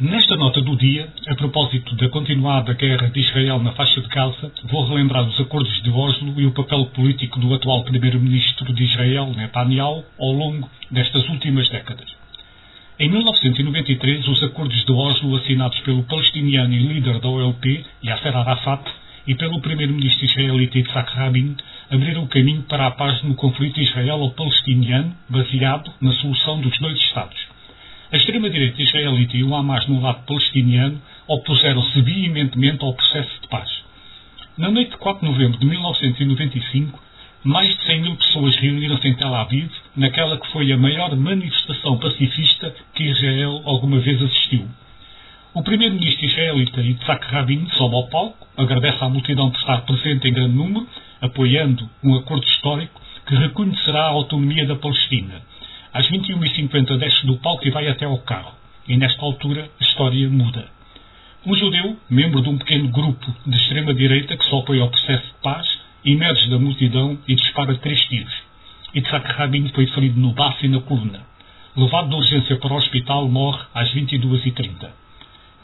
Nesta nota do dia, a propósito da continuada guerra de Israel na faixa de Gaza, vou relembrar os acordos de Oslo e o papel político do atual primeiro-ministro de Israel, Netanyahu, ao longo destas últimas décadas. Em 1993, os acordos de Oslo, assinados pelo palestiniano e líder da OLP, Yasser Arafat, e pelo primeiro-ministro israelita Yitzhak Rabin, abriram o caminho para a paz no conflito israelo-palestiniano, baseado na solução dos dois Estados. A extrema-direita israelita e o Hamas no lado palestiniano opuseram-se veementemente ao processo de paz. Na noite de 4 de novembro de 1995, mais de 100 mil pessoas reuniram-se em Tel Aviv naquela que foi a maior manifestação pacifista que Israel alguma vez assistiu. O primeiro-ministro israelita Yitzhak Rabin sobe ao palco, agradece à multidão por estar presente em grande número, apoiando um acordo histórico que reconhecerá a autonomia da Palestina às 21h50 desce do palco e vai até ao carro. E nesta altura a história muda. Um judeu, membro de um pequeno grupo de extrema-direita que só apoia o processo de paz, emerge da multidão e dispara três tiros. Yitzhak Rabin foi ferido no baço e na coluna. Levado de urgência para o hospital, morre às 22h30.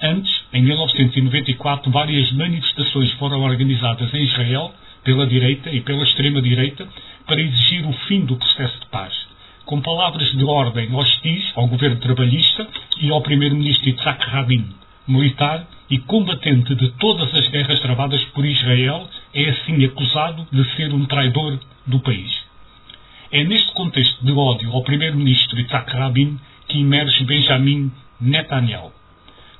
Antes, em 1994, várias manifestações foram organizadas em Israel, pela direita e pela extrema-direita, para exigir o fim do processo de paz com palavras de ordem hostis ao governo trabalhista e ao primeiro-ministro Yitzhak Rabin, militar e combatente de todas as guerras travadas por Israel, é assim acusado de ser um traidor do país. É neste contexto de ódio ao primeiro-ministro Yitzhak Rabin que emerge Benjamin Netanyahu,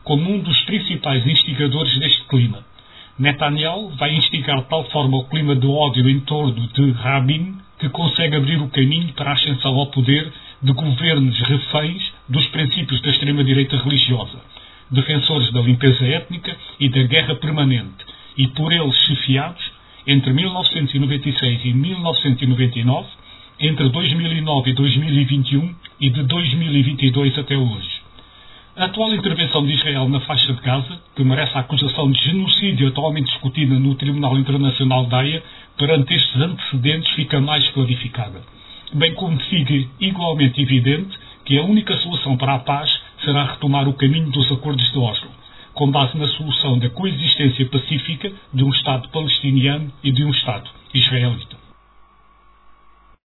como um dos principais instigadores deste clima. Netanyahu vai instigar de tal forma o clima de ódio em torno de Rabin que consegue abrir o caminho para a ascensão ao poder de governos reféns dos princípios da extrema-direita religiosa, defensores da limpeza étnica e da guerra permanente, e por eles chefiados entre 1996 e 1999, entre 2009 e 2021 e de 2022 até hoje. A atual intervenção de Israel na faixa de Gaza, que merece a acusação de genocídio atualmente discutida no Tribunal Internacional da Haia, perante estes antecedentes fica mais clarificada. Bem como fica igualmente evidente que a única solução para a paz será retomar o caminho dos acordos de Oslo, com base na solução da coexistência pacífica de um Estado palestiniano e de um Estado israelita.